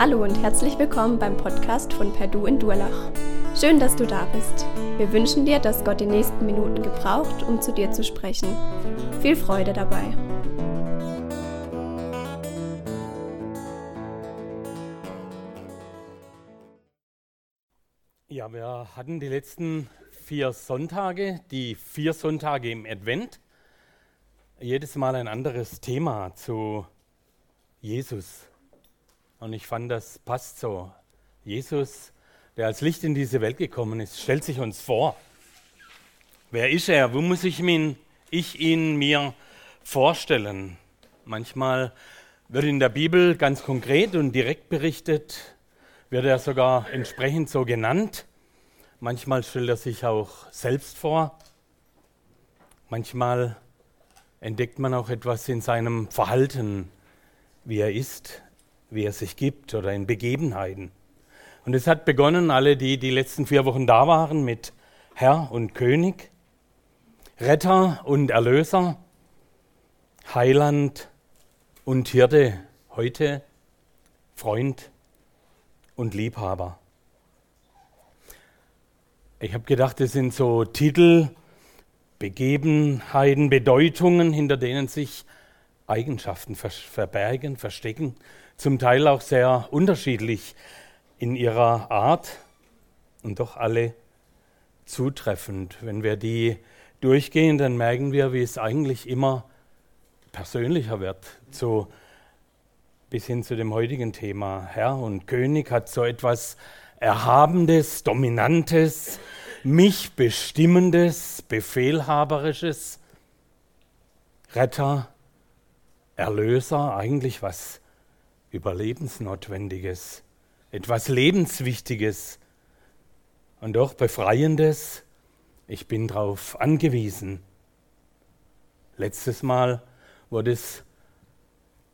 Hallo und herzlich willkommen beim Podcast von Perdu in Durlach. Schön, dass du da bist. Wir wünschen dir, dass Gott die nächsten Minuten gebraucht, um zu dir zu sprechen. Viel Freude dabei. Ja, wir hatten die letzten vier Sonntage, die vier Sonntage im Advent, jedes Mal ein anderes Thema zu Jesus. Und ich fand, das passt so. Jesus, der als Licht in diese Welt gekommen ist, stellt sich uns vor. Wer ist er? Wo muss ich ihn, ich ihn mir vorstellen? Manchmal wird in der Bibel ganz konkret und direkt berichtet, wird er sogar entsprechend so genannt. Manchmal stellt er sich auch selbst vor. Manchmal entdeckt man auch etwas in seinem Verhalten, wie er ist, wie er sich gibt oder in Begebenheiten. Und es hat begonnen, alle, die die letzten vier Wochen da waren, mit Herr und König, Retter und Erlöser, Heiland und Hirte, heute Freund und Liebhaber. Ich habe gedacht, das sind so Titel, Begebenheiten, Bedeutungen, hinter denen sich Eigenschaften verbergen, verstecken, zum Teil auch sehr unterschiedlich in ihrer Art und doch alle zutreffend. Wenn wir die durchgehen, dann merken wir, wie es eigentlich immer persönlicher wird, so bis hin zu dem heutigen Thema. Herr und König hat so etwas Erhabendes, Dominantes, mich bestimmendes, Befehlhaberisches. Retter, Erlöser, eigentlich was Überlebensnotwendiges, etwas Lebenswichtiges und doch Befreiendes. Ich bin darauf angewiesen. Letztes Mal wurde es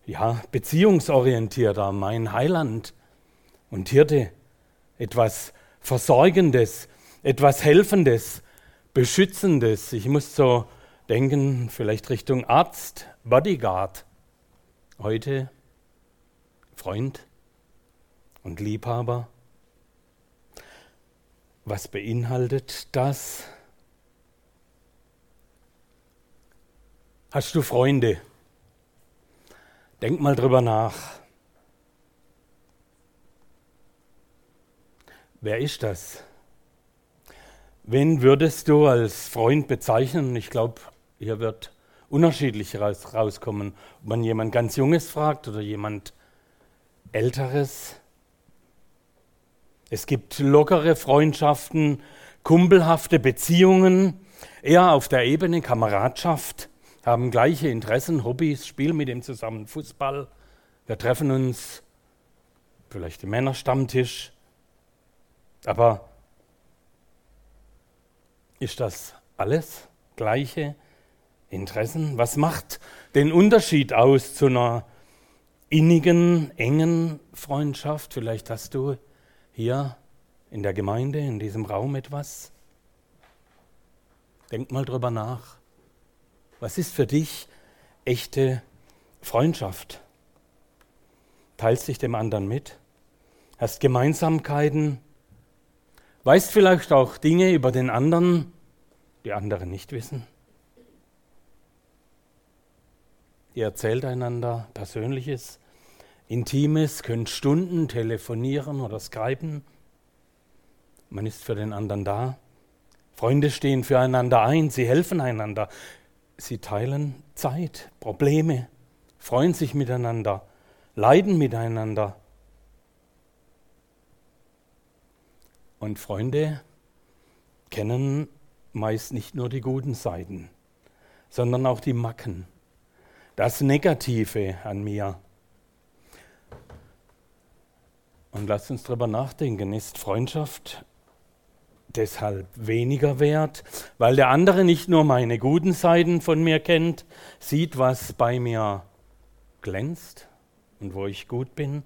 ja beziehungsorientierter, mein Heiland und Hirte, etwas Versorgendes, etwas Helfendes, Beschützendes. Ich muss so denken, vielleicht Richtung Arzt, Bodyguard. Heute Freund und Liebhaber. Was beinhaltet das? Hast du Freunde? Denk mal drüber nach. Wer ist das? Wen würdest du als Freund bezeichnen? Ich glaube, hier wird unterschiedlich raus, rauskommen, ob man jemand ganz Junges fragt oder jemand Älteres. Es gibt lockere Freundschaften, kumpelhafte Beziehungen, eher auf der Ebene Kameradschaft, haben gleiche Interessen, Hobbys, spielen mit ihm zusammen Fußball. Wir treffen uns, vielleicht im Männerstammtisch. Aber ist das alles? Gleiche Interessen? Was macht den Unterschied aus zu einer innigen, engen Freundschaft. Vielleicht hast du hier in der Gemeinde, in diesem Raum etwas. Denk mal drüber nach. Was ist für dich echte Freundschaft? Teilst dich dem anderen mit? Hast Gemeinsamkeiten? Weißt vielleicht auch Dinge über den anderen, die andere nicht wissen? Ihr erzählt einander Persönliches, Intimes, könnt Stunden telefonieren oder skypen. Man ist für den anderen da. Freunde stehen füreinander ein, sie helfen einander. Sie teilen Zeit, Probleme, freuen sich miteinander, leiden miteinander. Und Freunde kennen meist nicht nur die guten Seiten, sondern auch die Macken das Negative an mir. Und lasst uns darüber nachdenken, ist Freundschaft deshalb weniger wert, weil der andere nicht nur meine guten Seiten von mir kennt, sieht, was bei mir glänzt und wo ich gut bin?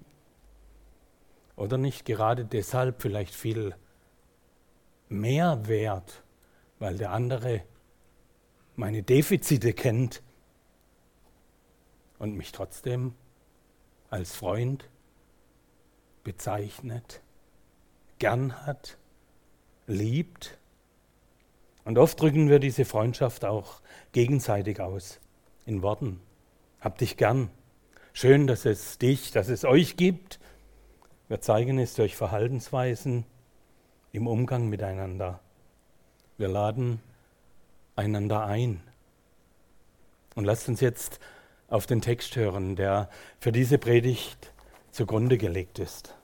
Oder nicht gerade deshalb vielleicht viel mehr wert, weil der andere meine Defizite kennt und mich trotzdem als Freund bezeichnet, gern hat, liebt. Und oft drücken wir diese Freundschaft auch gegenseitig aus in Worten. Hab dich gern. Schön, dass es dich, dass es euch gibt. Wir zeigen es durch Verhaltensweisen im Umgang miteinander. Wir laden einander ein. Und lasst uns jetzt auf den Text hören, der für diese Predigt zugrunde gelegt ist.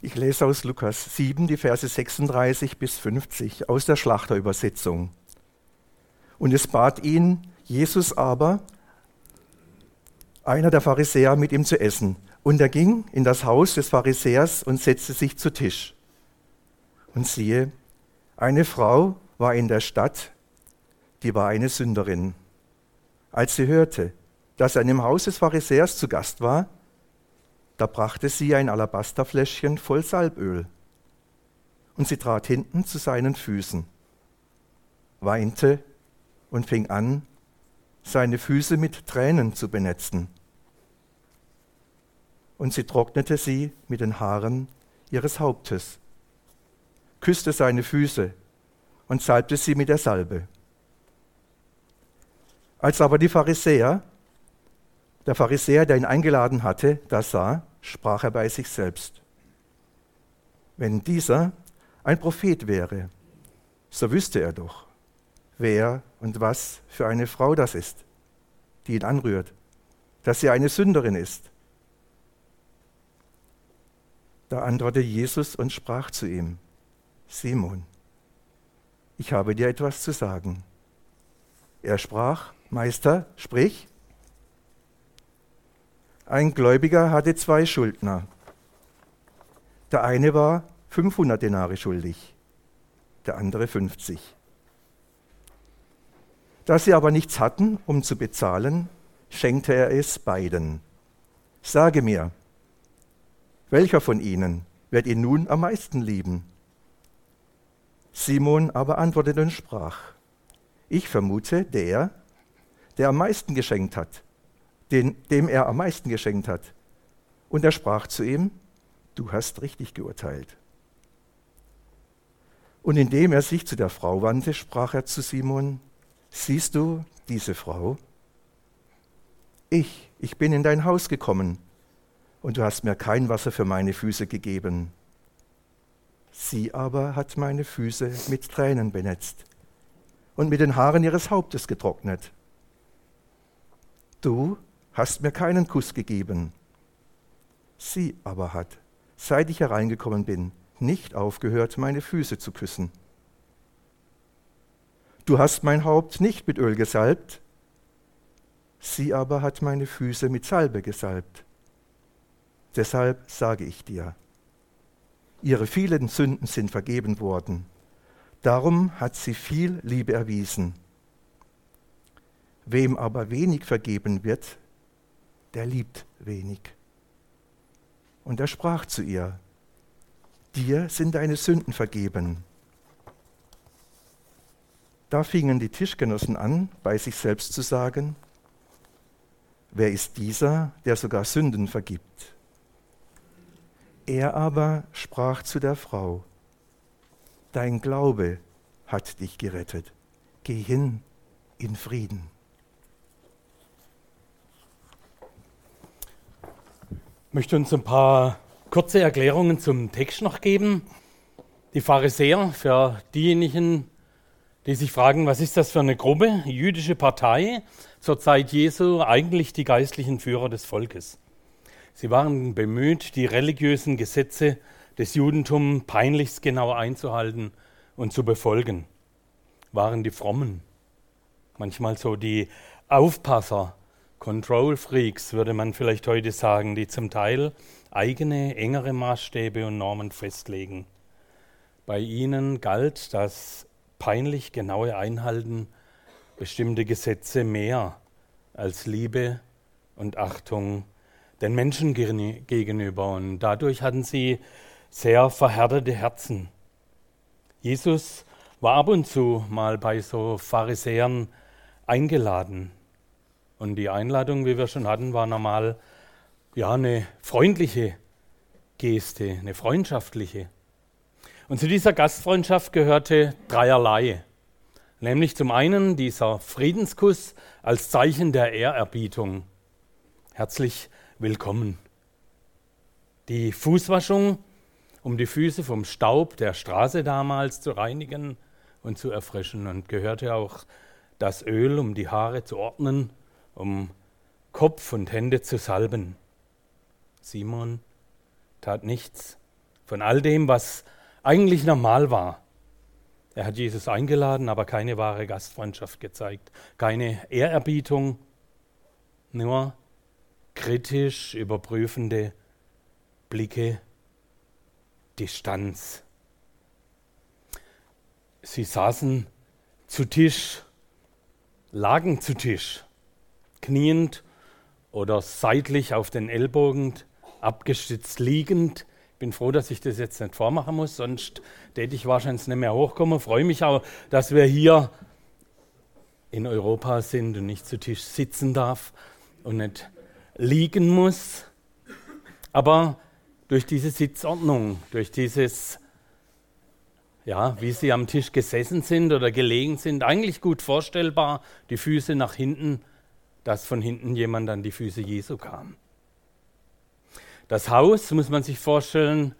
Ich lese aus Lukas 7 die Verse 36 bis 50 aus der Schlachterübersetzung. Und es bat ihn Jesus aber, einer der Pharisäer, mit ihm zu essen. Und er ging in das Haus des Pharisäers und setzte sich zu Tisch. Und siehe, eine Frau war in der Stadt, die war eine Sünderin. Als sie hörte, dass er dem Haus des Pharisäers zu Gast war, da brachte sie ein Alabasterfläschchen voll Salböl. Und sie trat hinten zu seinen Füßen, weinte und fing an, seine Füße mit Tränen zu benetzen. Und sie trocknete sie mit den Haaren ihres Hauptes, küsste seine Füße und salbte sie mit der Salbe. Als aber die Pharisäer der Pharisäer, der ihn eingeladen hatte, das sah, sprach er bei sich selbst. Wenn dieser ein Prophet wäre, so wüsste er doch, wer und was für eine Frau das ist, die ihn anrührt, dass sie eine Sünderin ist. Da antwortete Jesus und sprach zu ihm, Simon, ich habe dir etwas zu sagen. Er sprach, Meister, sprich. Ein Gläubiger hatte zwei Schuldner. Der eine war 500 Denare schuldig, der andere 50. Da sie aber nichts hatten, um zu bezahlen, schenkte er es beiden. Sage mir, welcher von ihnen wird ihn nun am meisten lieben? Simon aber antwortete und sprach, ich vermute der, der am meisten geschenkt hat den, dem er am meisten geschenkt hat. Und er sprach zu ihm, du hast richtig geurteilt. Und indem er sich zu der Frau wandte, sprach er zu Simon, siehst du diese Frau? Ich, ich bin in dein Haus gekommen, und du hast mir kein Wasser für meine Füße gegeben. Sie aber hat meine Füße mit Tränen benetzt und mit den Haaren ihres Hauptes getrocknet. Du hast mir keinen Kuss gegeben. Sie aber hat, seit ich hereingekommen bin, nicht aufgehört, meine Füße zu küssen. Du hast mein Haupt nicht mit Öl gesalbt, sie aber hat meine Füße mit Salbe gesalbt. Deshalb sage ich dir, ihre vielen Sünden sind vergeben worden, darum hat sie viel Liebe erwiesen. Wem aber wenig vergeben wird, der liebt wenig. Und er sprach zu ihr, dir sind deine Sünden vergeben. Da fingen die Tischgenossen an, bei sich selbst zu sagen, wer ist dieser, der sogar Sünden vergibt? Er aber sprach zu der Frau, dein Glaube hat dich gerettet, geh hin in Frieden. möchte uns ein paar kurze Erklärungen zum Text noch geben. Die Pharisäer, für diejenigen, die sich fragen, was ist das für eine Gruppe, jüdische Partei, zur Zeit Jesu eigentlich die geistlichen Führer des Volkes. Sie waren bemüht, die religiösen Gesetze des Judentums peinlichst genau einzuhalten und zu befolgen. Waren die Frommen, manchmal so die Aufpasser Control Freaks, würde man vielleicht heute sagen, die zum Teil eigene, engere Maßstäbe und Normen festlegen. Bei ihnen galt das peinlich genaue Einhalten bestimmter Gesetze mehr als Liebe und Achtung den Menschen gegenüber. Und dadurch hatten sie sehr verhärtete Herzen. Jesus war ab und zu mal bei so Pharisäern eingeladen. Und die Einladung, wie wir schon hatten, war normal ja eine freundliche Geste, eine freundschaftliche. Und zu dieser Gastfreundschaft gehörte dreierlei. Nämlich zum einen dieser Friedenskuss als Zeichen der Ehrerbietung. Herzlich willkommen. Die Fußwaschung, um die Füße vom Staub der Straße damals zu reinigen und zu erfrischen. Und gehörte auch das Öl, um die Haare zu ordnen, um Kopf und Hände zu salben. Simon tat nichts von all dem, was eigentlich normal war. Er hat Jesus eingeladen, aber keine wahre Gastfreundschaft gezeigt, keine Ehrerbietung, nur kritisch überprüfende Blicke, Distanz. Sie saßen zu Tisch, lagen zu Tisch, kniend oder seitlich auf den Ellbogen abgestützt liegend. Ich bin froh, dass ich das jetzt nicht vormachen muss, sonst täte ich wahrscheinlich nicht mehr hochkommen. Freue mich auch, dass wir hier in Europa sind und nicht zu Tisch sitzen darf und nicht liegen muss. Aber durch diese Sitzordnung, durch dieses, ja, wie sie am Tisch gesessen sind oder gelegen sind, eigentlich gut vorstellbar, die Füße nach hinten, dass von hinten jemand an die Füße Jesu kam. Das Haus, muss man sich vorstellen,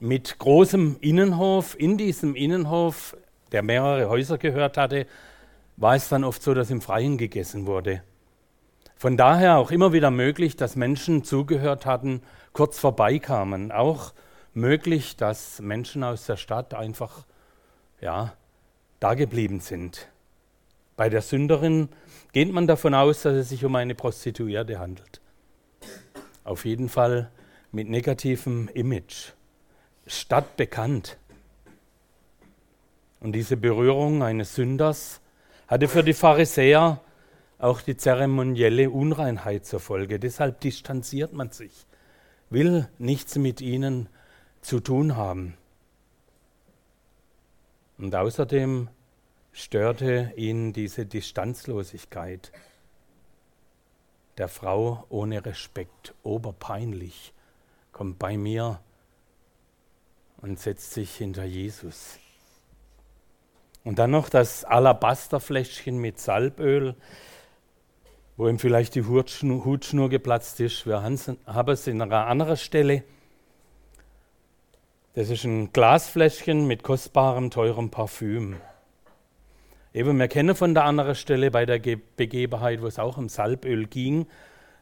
mit großem Innenhof. In diesem Innenhof, der mehrere Häuser gehört hatte, war es dann oft so, dass im Freien gegessen wurde. Von daher auch immer wieder möglich, dass Menschen zugehört hatten, kurz vorbeikamen. Auch möglich, dass Menschen aus der Stadt einfach ja, dageblieben sind. Bei der Sünderin geht man davon aus, dass es sich um eine Prostituierte handelt auf jeden Fall mit negativem Image, stadtbekannt. Und diese Berührung eines Sünders hatte für die Pharisäer auch die zeremonielle Unreinheit zur Folge. Deshalb distanziert man sich, will nichts mit ihnen zu tun haben. Und außerdem störte ihn diese Distanzlosigkeit der Frau ohne Respekt, oberpeinlich, kommt bei mir und setzt sich hinter Jesus. Und dann noch das Alabasterfläschchen mit Salböl, wo ihm vielleicht die Hutschnur, geplatzt ist. Wir haben es in einer anderen Stelle. Das ist ein Glasfläschchen mit kostbarem, teurem Parfüm. Eben, wir kennen von der anderen Stelle bei der Begebenheit, wo es auch um Salböl ging,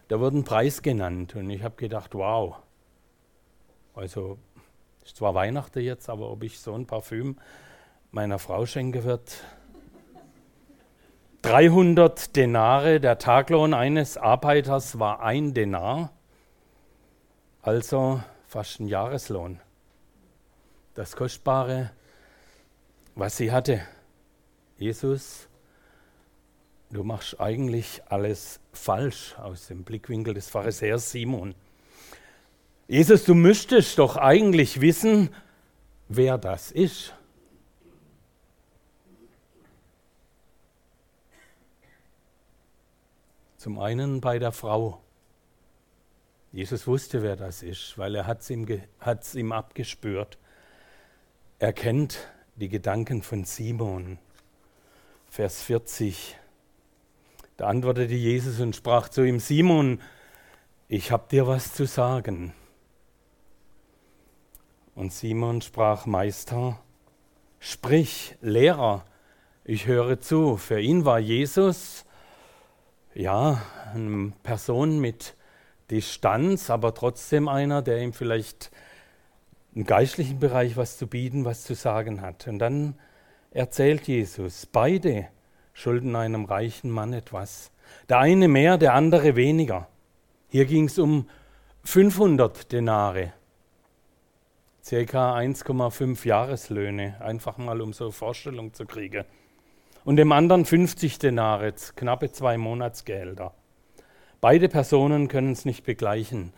da wurde ein Preis genannt. Und ich habe gedacht, wow. Also, ist zwar Weihnachten jetzt, aber ob ich so ein Parfüm meiner Frau schenken wird. 300 Denare, der Taglohn eines Arbeiters war ein Denar, also fast ein Jahreslohn. Das Kostbare, was sie hatte. Jesus, du machst eigentlich alles falsch aus dem Blickwinkel des Pharisäers Simon. Jesus, du müsstest doch eigentlich wissen, wer das ist. Zum einen bei der Frau. Jesus wusste, wer das ist, weil er es ihm, ihm abgespürt. Er kennt die Gedanken von Simon. Vers 40. Da antwortete Jesus und sprach zu ihm, Simon, ich habe dir was zu sagen. Und Simon sprach, Meister, sprich, Lehrer, ich höre zu. Für ihn war Jesus, ja, eine Person mit Distanz, aber trotzdem einer, der ihm vielleicht im geistlichen Bereich was zu bieten, was zu sagen hat. Und dann erzählt Jesus, beide schulden einem reichen Mann etwas. Der eine mehr, der andere weniger. Hier ging es um 500 Denare, circa 1,5 Jahreslöhne, einfach mal um so eine Vorstellung zu kriegen. Und dem anderen 50 Denare, knappe zwei Monatsgehälter. Beide Personen können es nicht begleichen.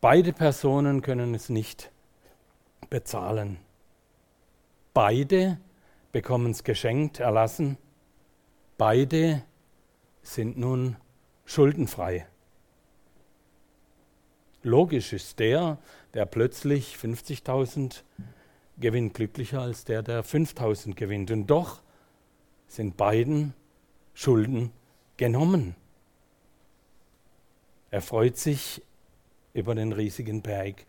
Beide Personen können es nicht bezahlen. Beide bekommen es geschenkt, erlassen. beide sind nun schuldenfrei. Logisch ist der, der plötzlich 50.000 gewinnt, glücklicher als der, der 5.000 gewinnt. Und doch sind beiden Schulden genommen. Er freut sich über den riesigen Berg,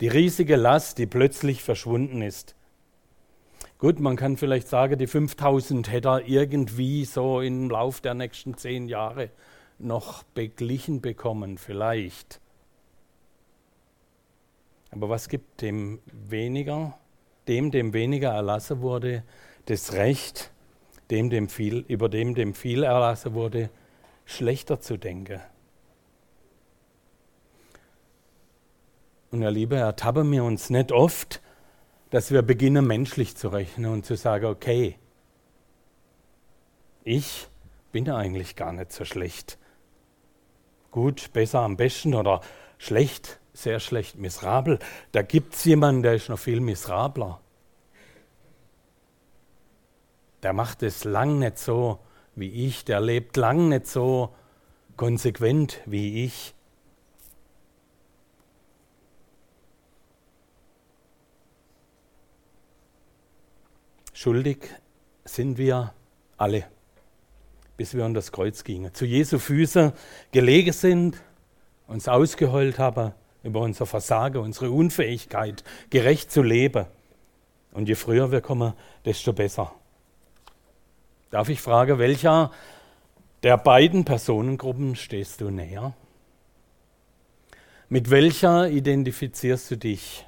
die riesige Last, die plötzlich verschwunden ist. Gut, man kann vielleicht sagen, die 5000 hätte er irgendwie so im Lauf der nächsten zehn Jahre noch beglichen bekommen, vielleicht. Aber was gibt dem weniger, dem, dem weniger erlassen wurde, das Recht, dem, dem viel, über dem, dem viel erlassen wurde, schlechter zu denken? Und ihr Liebe, ertappen wir uns nicht oft, dass wir beginnen, menschlich zu rechnen und zu sagen, okay, ich bin eigentlich gar nicht so schlecht. Gut, besser, am besten oder schlecht, sehr schlecht, miserabel. Da gibt es jemanden, der ist noch viel miserabler. Der macht es lang nicht so wie ich, der lebt lang nicht so konsequent wie ich. Schuldig sind wir alle, bis wir an das Kreuz gingen, zu Jesu Füße gelegen sind, uns ausgeheult haben über unser Versagen, unsere Unfähigkeit, gerecht zu leben. Und je früher wir kommen, desto besser. Darf ich fragen, welcher der beiden Personengruppen stehst du näher? Mit welcher identifizierst du dich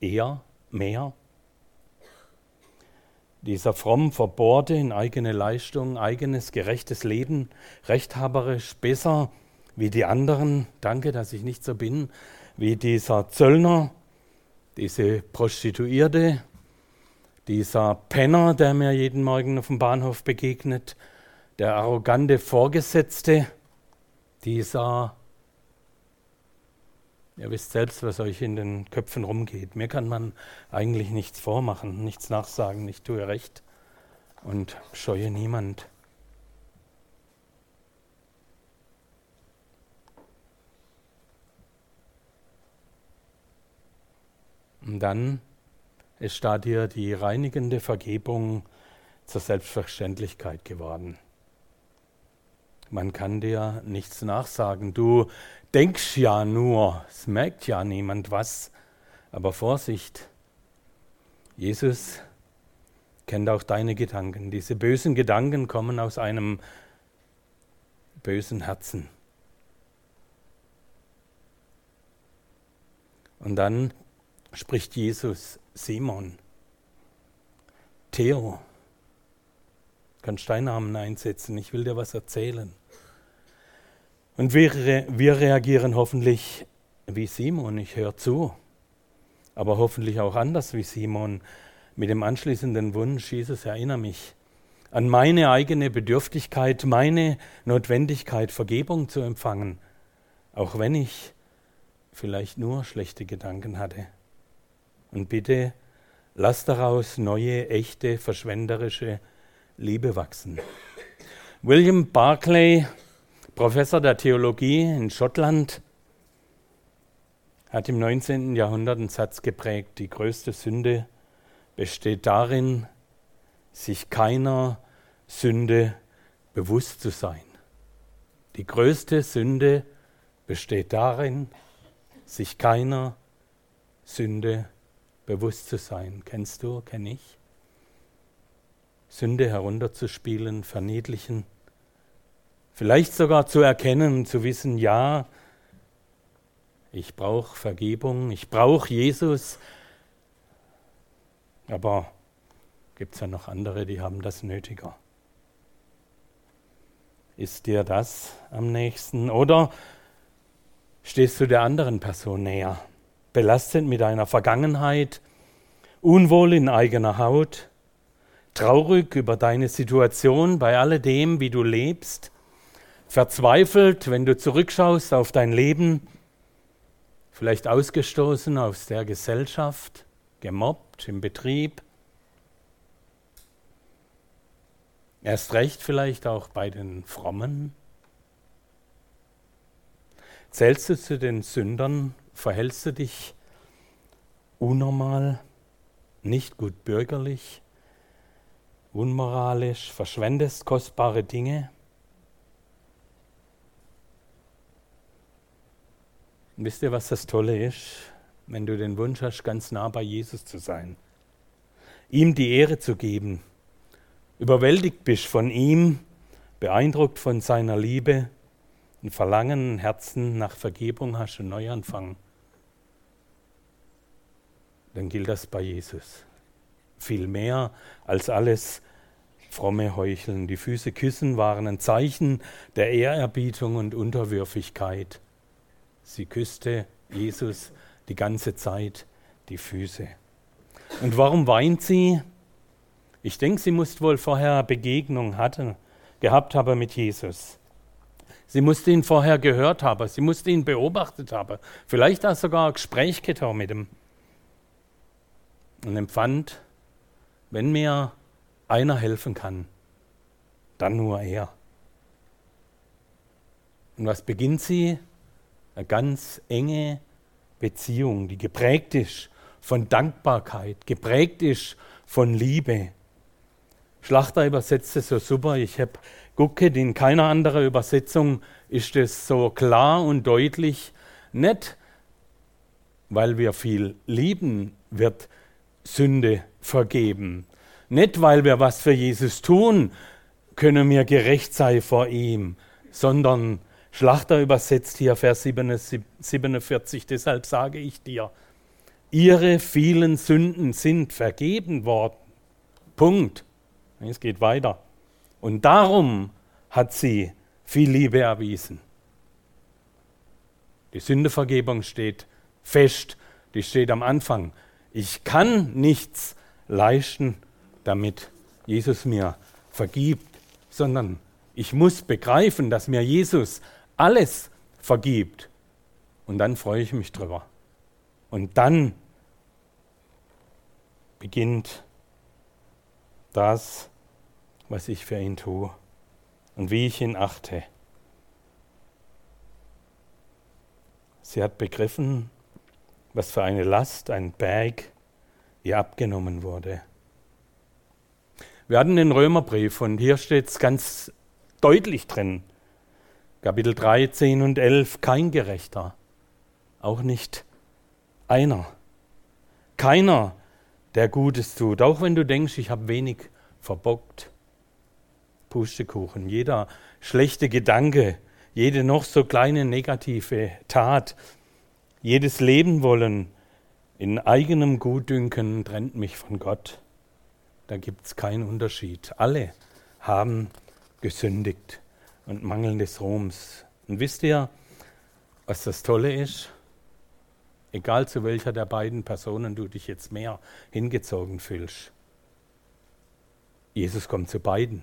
eher, mehr? Dieser fromm verbohrte in eigene Leistung, eigenes gerechtes Leben, rechthaberisch besser wie die anderen, danke, dass ich nicht so bin, wie dieser Zöllner, diese Prostituierte, dieser Penner, der mir jeden Morgen auf dem Bahnhof begegnet, der arrogante Vorgesetzte, dieser Ihr wisst selbst, was euch in den Köpfen rumgeht. Mir kann man eigentlich nichts vormachen, nichts nachsagen. Ich tue recht und scheue niemand. Und dann ist dir die reinigende Vergebung zur Selbstverständlichkeit geworden. Man kann dir nichts nachsagen. Du denkst ja nur, es merkt ja niemand was. Aber Vorsicht, Jesus kennt auch deine Gedanken. Diese bösen Gedanken kommen aus einem bösen Herzen. Und dann spricht Jesus Simon, Theo, kannst deinen Namen einsetzen, ich will dir was erzählen. Und wir, wir reagieren hoffentlich wie Simon, ich höre zu, aber hoffentlich auch anders wie Simon, mit dem anschließenden Wunsch, Jesus, erinnere mich an meine eigene Bedürftigkeit, meine Notwendigkeit, Vergebung zu empfangen, auch wenn ich vielleicht nur schlechte Gedanken hatte. Und bitte lass daraus neue, echte, verschwenderische Liebe wachsen. William Barclay Professor der Theologie in Schottland hat im 19. Jahrhundert einen Satz geprägt, die größte Sünde besteht darin, sich keiner Sünde bewusst zu sein. Die größte Sünde besteht darin, sich keiner Sünde bewusst zu sein. Kennst du, kenne ich? Sünde herunterzuspielen, verniedlichen Vielleicht sogar zu erkennen, zu wissen, ja, ich brauche Vergebung, ich brauche Jesus. Aber gibt es ja noch andere, die haben das nötiger. Ist dir das am nächsten? Oder stehst du der anderen Person näher, belastet mit einer Vergangenheit, unwohl in eigener Haut, traurig über deine Situation bei alledem, wie du lebst? verzweifelt, wenn du zurückschaust auf dein Leben, vielleicht ausgestoßen aus der Gesellschaft, gemobbt im Betrieb. Erst recht vielleicht auch bei den Frommen. Zählst du zu den Sündern? Verhältst du dich unnormal, nicht gut bürgerlich, unmoralisch, verschwendest kostbare Dinge? Und wisst ihr, was das Tolle ist? Wenn du den Wunsch hast, ganz nah bei Jesus zu sein, ihm die Ehre zu geben, überwältigt bist von ihm, beeindruckt von seiner Liebe, ein Verlangen, ein Herzen nach Vergebung hast und Neuanfang, dann gilt das bei Jesus. Viel mehr als alles fromme Heucheln. Die Füße küssen waren ein Zeichen der Ehrerbietung und Unterwürfigkeit. Sie küsste Jesus die ganze Zeit die Füße. Und warum weint sie? Ich denke, sie muss wohl vorher Begegnung hatte, gehabt haben mit Jesus. Sie musste ihn vorher gehört haben, sie musste ihn beobachtet haben, vielleicht auch sogar ein Gespräch getan mit ihm. Und empfand, wenn mir einer helfen kann, dann nur er. Und was beginnt sie? Eine ganz enge Beziehung, die geprägt ist von Dankbarkeit, geprägt ist von Liebe. Schlachter übersetzt es so super. Ich habe gucke, in keiner anderen Übersetzung ist es so klar und deutlich. Nicht, weil wir viel lieben, wird Sünde vergeben. Nicht, weil wir was für Jesus tun, können wir gerecht sein vor ihm, sondern Schlachter übersetzt hier Vers 47, deshalb sage ich dir, ihre vielen Sünden sind vergeben worden. Punkt. Es geht weiter. Und darum hat sie viel Liebe erwiesen. Die Sündevergebung steht fest, die steht am Anfang. Ich kann nichts leisten, damit Jesus mir vergibt, sondern ich muss begreifen, dass mir Jesus alles vergibt. Und dann freue ich mich drüber. Und dann beginnt das, was ich für ihn tue und wie ich ihn achte. Sie hat begriffen, was für eine Last, ein Berg ihr abgenommen wurde. Wir hatten den Römerbrief und hier steht es ganz deutlich drin. Kapitel 3, 10 und 11, kein Gerechter, auch nicht einer. Keiner, der Gutes tut, auch wenn du denkst, ich habe wenig verbockt. Pustekuchen, jeder schlechte Gedanke, jede noch so kleine negative Tat, jedes Leben wollen in eigenem Gutdünken trennt mich von Gott. Da gibt es keinen Unterschied. Alle haben gesündigt und mangeln des Ruhms. Und wisst ihr, was das Tolle ist? Egal zu welcher der beiden Personen du dich jetzt mehr hingezogen fühlst. Jesus kommt zu beiden.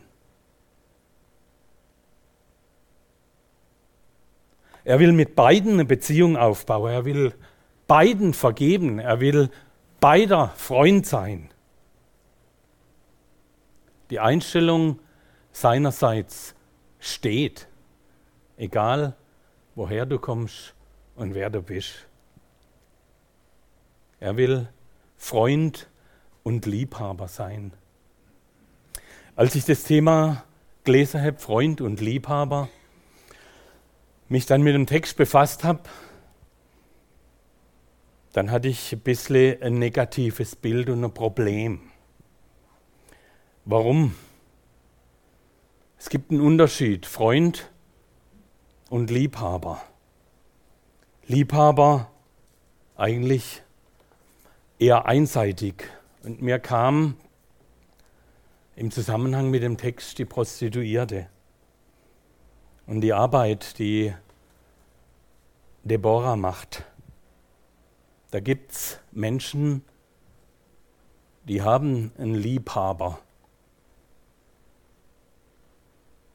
Er will mit beiden eine Beziehung aufbauen. Er will beiden vergeben. Er will beider Freund sein. Die Einstellung seinerseits steht, egal woher du kommst und wer du bist. Er will Freund und Liebhaber sein. Als ich das Thema gelesen habe, Freund und Liebhaber, mich dann mit dem Text befasst habe, dann hatte ich ein bisschen ein negatives Bild und ein Problem. Warum? Es gibt einen Unterschied, Freund und Liebhaber. Liebhaber eigentlich eher einseitig. Und mir kam im Zusammenhang mit dem Text die Prostituierte und die Arbeit, die Deborah macht. Da gibt es Menschen, die haben einen Liebhaber,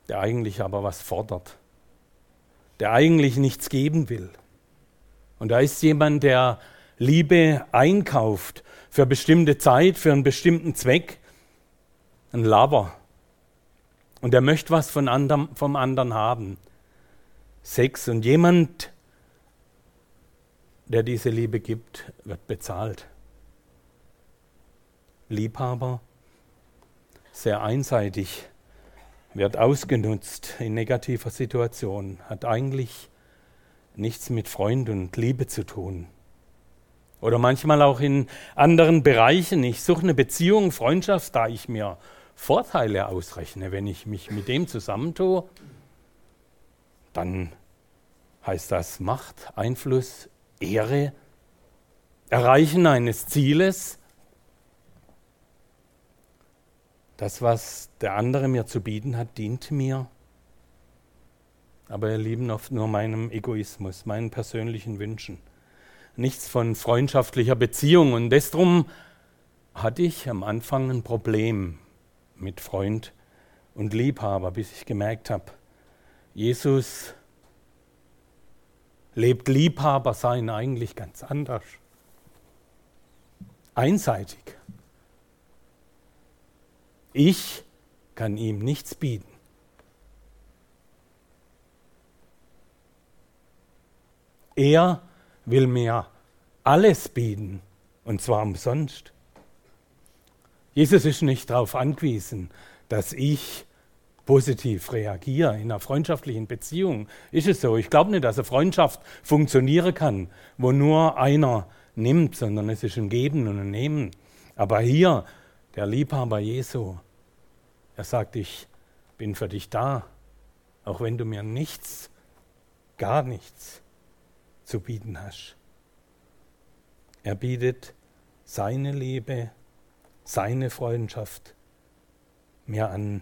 der eigentlich aber was fordert, der eigentlich nichts geben will. Und da ist jemand, der Liebe einkauft für bestimmte Zeit, für einen bestimmten Zweck, ein Lover. Und er möchte was von anderem, vom anderen haben. Sex. Und jemand, der diese Liebe gibt, wird bezahlt. Liebhaber, sehr einseitig, wird ausgenutzt in negativer Situation, hat eigentlich nichts mit Freund und Liebe zu tun. Oder manchmal auch in anderen Bereichen. Ich suche eine Beziehung, Freundschaft, da ich mir Vorteile ausrechne. Wenn ich mich mit dem zusammentue, dann heißt das Macht, Einfluss, Ehre, Erreichen eines Zieles. Das, was der andere mir zu bieten hat, dient mir. Aber ihr lieben oft nur meinem Egoismus, meinen persönlichen Wünschen. Nichts von freundschaftlicher Beziehung. Und deshalb hatte ich am Anfang ein Problem mit Freund und Liebhaber, bis ich gemerkt habe, Jesus lebt Liebhaber sein eigentlich ganz anders. Einseitig. Ich kann ihm nichts bieten. Er will mir alles bieten, und zwar umsonst. Jesus ist nicht darauf angewiesen, dass ich positiv reagiere in einer freundschaftlichen Beziehung. Ist es so? Ich glaube nicht, dass eine Freundschaft funktionieren kann, wo nur einer nimmt, sondern es ist ein Geben und ein Nehmen. Aber hier, der Liebhaber Jesu, er sagt, ich bin für dich da, auch wenn du mir nichts, gar nichts zu bieten hast. Er bietet seine Liebe, seine Freundschaft mir an.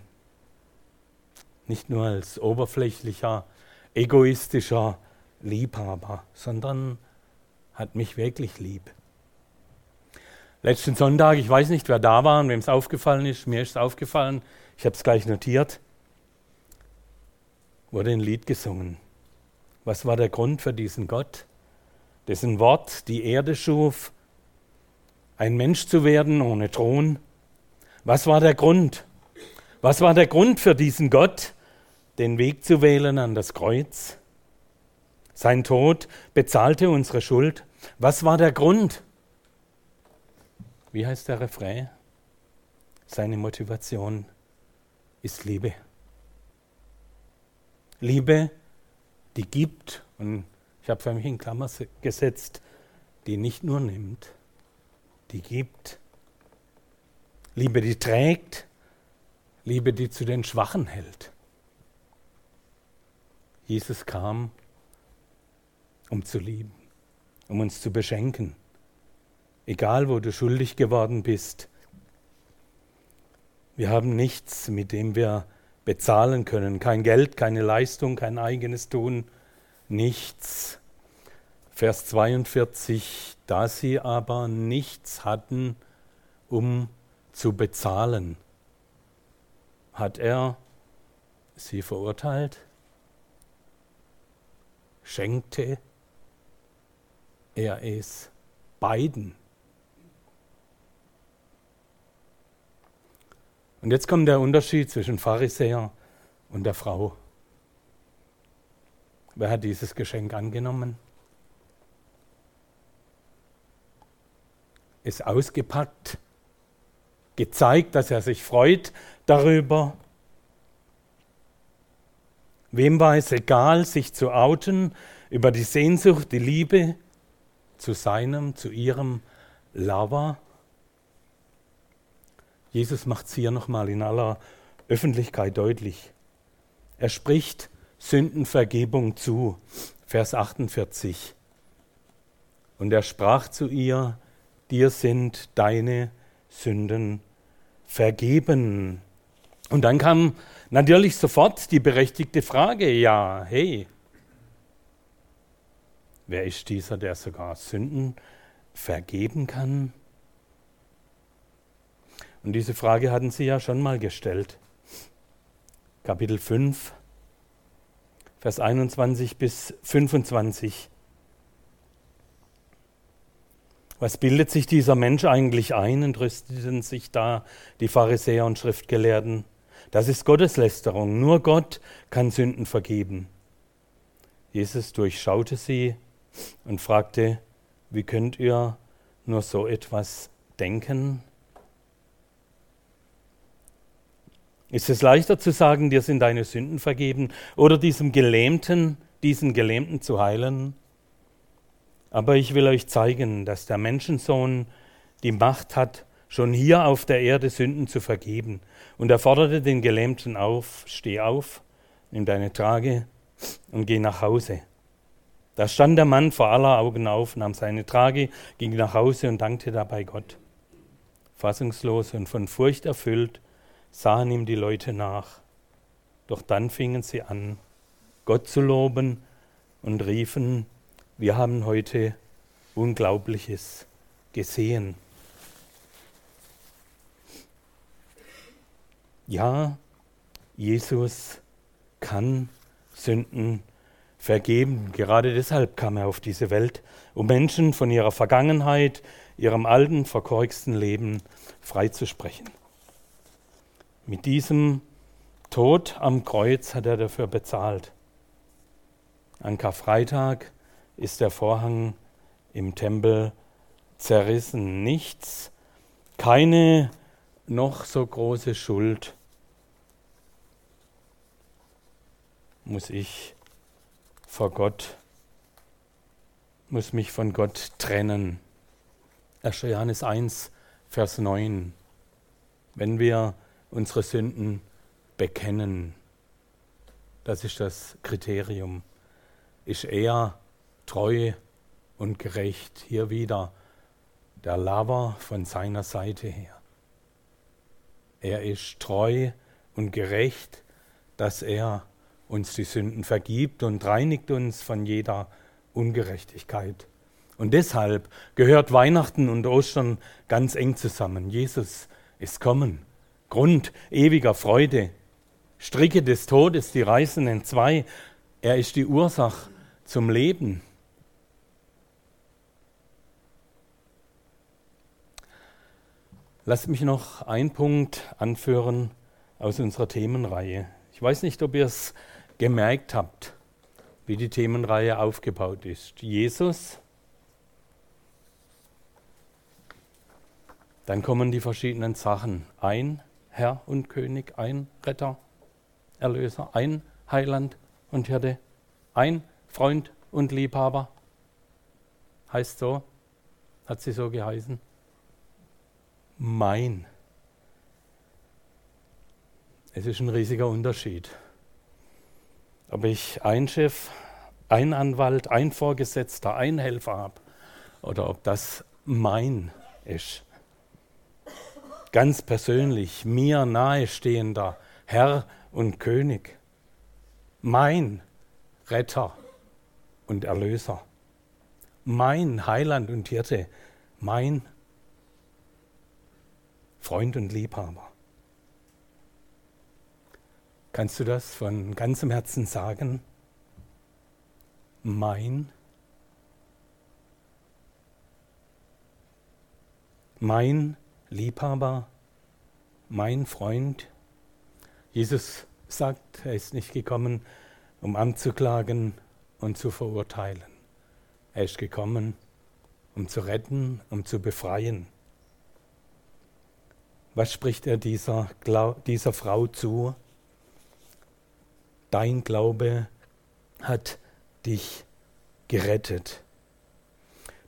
Nicht nur als oberflächlicher, egoistischer Liebhaber, sondern hat mich wirklich lieb. Letzten Sonntag, ich weiß nicht, wer da war und wem es aufgefallen ist, mir ist es aufgefallen, ich habe es gleich notiert, wurde ein Lied gesungen. Was war der Grund für diesen Gott, dessen Wort die Erde schuf, ein Mensch zu werden ohne Thron? Was war der Grund? Was war der Grund für diesen Gott, den Weg zu wählen an das Kreuz? Sein Tod bezahlte unsere Schuld. Was war der Grund? Wie heißt der Refrain? Seine Motivation ist Liebe. Liebe die gibt, und ich habe für mich in Klammer gesetzt, die nicht nur nimmt, die gibt. Liebe, die trägt, Liebe, die zu den Schwachen hält. Jesus kam, um zu lieben, um uns zu beschenken. Egal, wo du schuldig geworden bist. Wir haben nichts, mit dem wir bezahlen können. Kein Geld, keine Leistung, kein eigenes Tun, nichts. Vers 42, da sie aber nichts hatten, um zu bezahlen, hat er sie verurteilt, schenkte er es beiden Und jetzt kommt der Unterschied zwischen Pharisäer und der Frau. Wer hat dieses Geschenk angenommen? Es ausgepackt, gezeigt, dass er sich freut darüber. Wem war es egal, sich zu outen über die Sehnsucht, die Liebe zu seinem, zu ihrem Lover? Jesus macht es hier nochmal in aller Öffentlichkeit deutlich. Er spricht Sündenvergebung zu, Vers 48. Und er sprach zu ihr, dir sind deine Sünden vergeben. Und dann kam natürlich sofort die berechtigte Frage, ja, hey, wer ist dieser, der sogar Sünden vergeben kann? Und diese Frage hatten Sie ja schon mal gestellt. Kapitel 5, Vers 21 bis 25. Was bildet sich dieser Mensch eigentlich ein? Entrüsteten sich da die Pharisäer und Schriftgelehrten. Das ist Gotteslästerung. Nur Gott kann Sünden vergeben. Jesus durchschaute sie und fragte, wie könnt ihr nur so etwas denken? Ist es leichter zu sagen, dir sind deine Sünden vergeben oder diesem Gelähmten, diesen Gelähmten zu heilen? Aber ich will euch zeigen, dass der Menschensohn die Macht hat, schon hier auf der Erde Sünden zu vergeben. Und er forderte den Gelähmten auf, steh auf, nimm deine Trage und geh nach Hause. Da stand der Mann vor aller Augen auf, nahm seine Trage, ging nach Hause und dankte dabei Gott. Fassungslos und von Furcht erfüllt sahen ihm die Leute nach. Doch dann fingen sie an, Gott zu loben und riefen, wir haben heute Unglaubliches gesehen. Ja, Jesus kann Sünden vergeben. Gerade deshalb kam er auf diese Welt, um Menschen von ihrer Vergangenheit, ihrem alten, verkorksten Leben freizusprechen. Mit diesem Tod am Kreuz hat er dafür bezahlt. An Karfreitag ist der Vorhang im Tempel zerrissen. Nichts, keine noch so große Schuld muss ich vor Gott, muss mich von Gott trennen. 1. Johannes 1, Vers 9. Wenn wir unsere Sünden bekennen. Das ist das Kriterium. Ist er treu und gerecht? Hier wieder der Lover von seiner Seite her. Er ist treu und gerecht, dass er uns die Sünden vergibt und reinigt uns von jeder Ungerechtigkeit. Und deshalb gehört Weihnachten und Ostern ganz eng zusammen. Jesus ist kommen Grund ewiger Freude. Stricke des Todes, die reißen in zwei. Er ist die Ursache zum Leben. Lasst mich noch einen Punkt anführen aus unserer Themenreihe. Ich weiß nicht, ob ihr es gemerkt habt, wie die Themenreihe aufgebaut ist. Jesus, dann kommen die verschiedenen Sachen ein, Herr und König, ein Retter, Erlöser, ein Heiland und Hirte, ein Freund und Liebhaber. Heißt so, hat sie so geheißen. Mein. Es ist ein riesiger Unterschied. Ob ich ein Chef, ein Anwalt, ein Vorgesetzter, ein Helfer habe oder ob das mein ist ganz persönlich, mir nahestehender Herr und König, mein Retter und Erlöser, mein Heiland und Hirte, mein Freund und Liebhaber. Kannst du das von ganzem Herzen sagen? Mein, mein Liebhaber, mein Freund. Jesus sagt, er ist nicht gekommen, um anzuklagen und zu verurteilen. Er ist gekommen, um zu retten, um zu befreien. Was spricht er dieser, dieser Frau zu? Dein Glaube hat dich gerettet.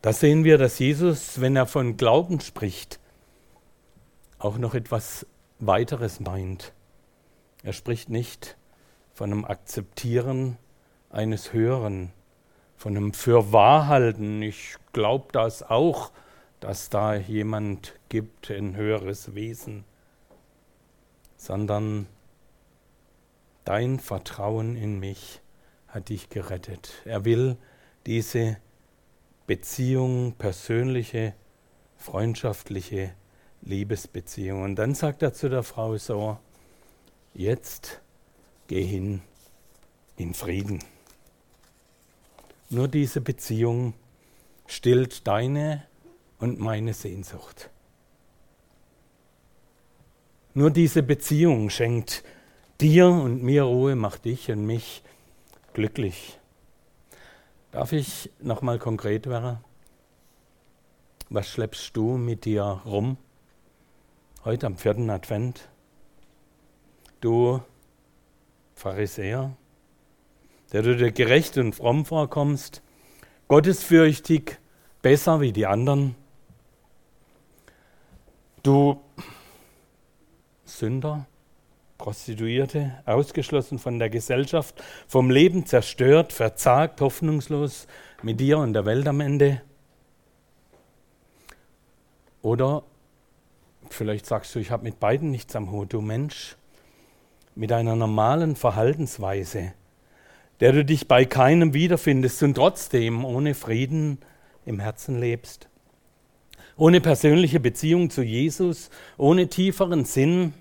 Da sehen wir, dass Jesus, wenn er von Glauben spricht, auch noch etwas weiteres meint. Er spricht nicht von einem Akzeptieren eines Höheren, von einem Fürwahrhalten. Ich glaube das auch, dass da jemand gibt, ein höheres Wesen, sondern dein Vertrauen in mich hat dich gerettet. Er will diese Beziehung, persönliche, freundschaftliche Liebesbeziehung. Und dann sagt er zu der Frau so, jetzt geh hin in Frieden. Nur diese Beziehung stillt deine und meine Sehnsucht. Nur diese Beziehung schenkt dir und mir Ruhe macht dich und mich glücklich. Darf ich nochmal konkret werden? Was schleppst du mit dir rum? Heute am vierten Advent? Du Pharisäer, der du dir gerecht und fromm vorkommst, gottesfürchtig, besser wie die anderen. Du Sünder, Prostituierte, ausgeschlossen von der Gesellschaft, vom Leben zerstört, verzagt, hoffnungslos mit dir und der Welt am Ende. Oder vielleicht sagst du, ich habe mit beiden nichts am Hut, du Mensch, mit einer normalen Verhaltensweise, der du dich bei keinem wiederfindest und trotzdem ohne Frieden im Herzen lebst, ohne persönliche Beziehung zu Jesus, ohne tieferen Sinn,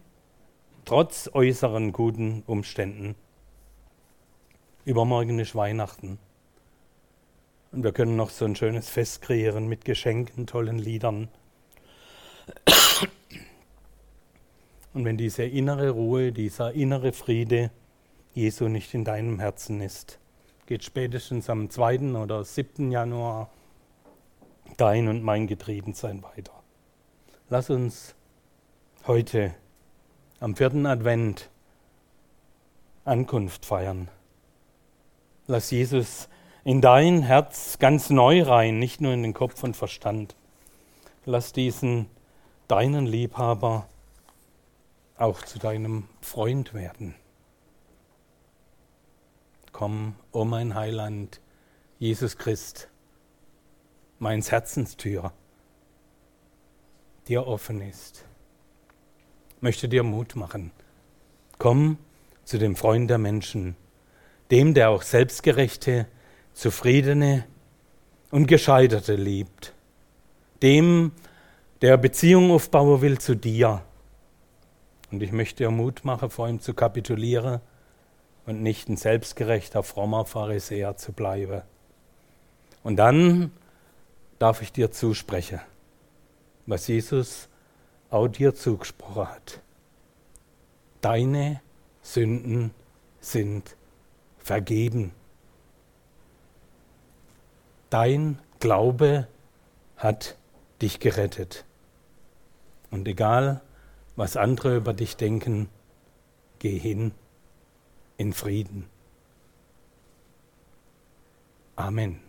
trotz äußeren guten Umständen. Übermorgen ist Weihnachten. Und wir können noch so ein schönes Fest kreieren mit Geschenken, tollen Liedern. Und wenn diese innere Ruhe, dieser innere Friede Jesu nicht in deinem Herzen ist, geht spätestens am 2. oder 7. Januar dein und mein Getriebensein weiter. Lass uns heute am vierten Advent Ankunft feiern. Lass Jesus in dein Herz ganz neu rein, nicht nur in den Kopf und Verstand. Lass diesen deinen Liebhaber auch zu deinem Freund werden. Komm, o oh mein Heiland, Jesus Christ, meins Herzenstür, dir offen ist möchte dir Mut machen. Komm zu dem Freund der Menschen, dem, der auch Selbstgerechte, Zufriedene und Gescheiterte liebt, dem, der Beziehung aufbauen will zu dir. Und ich möchte dir Mut machen, vor ihm zu kapitulieren und nicht ein selbstgerechter, frommer Pharisäer zu bleiben. Und dann darf ich dir zusprechen, was Jesus auch dir zugesprochen hat. Deine Sünden sind vergeben. Dein Glaube hat dich gerettet. Und egal, was andere über dich denken, geh hin in Frieden. Amen.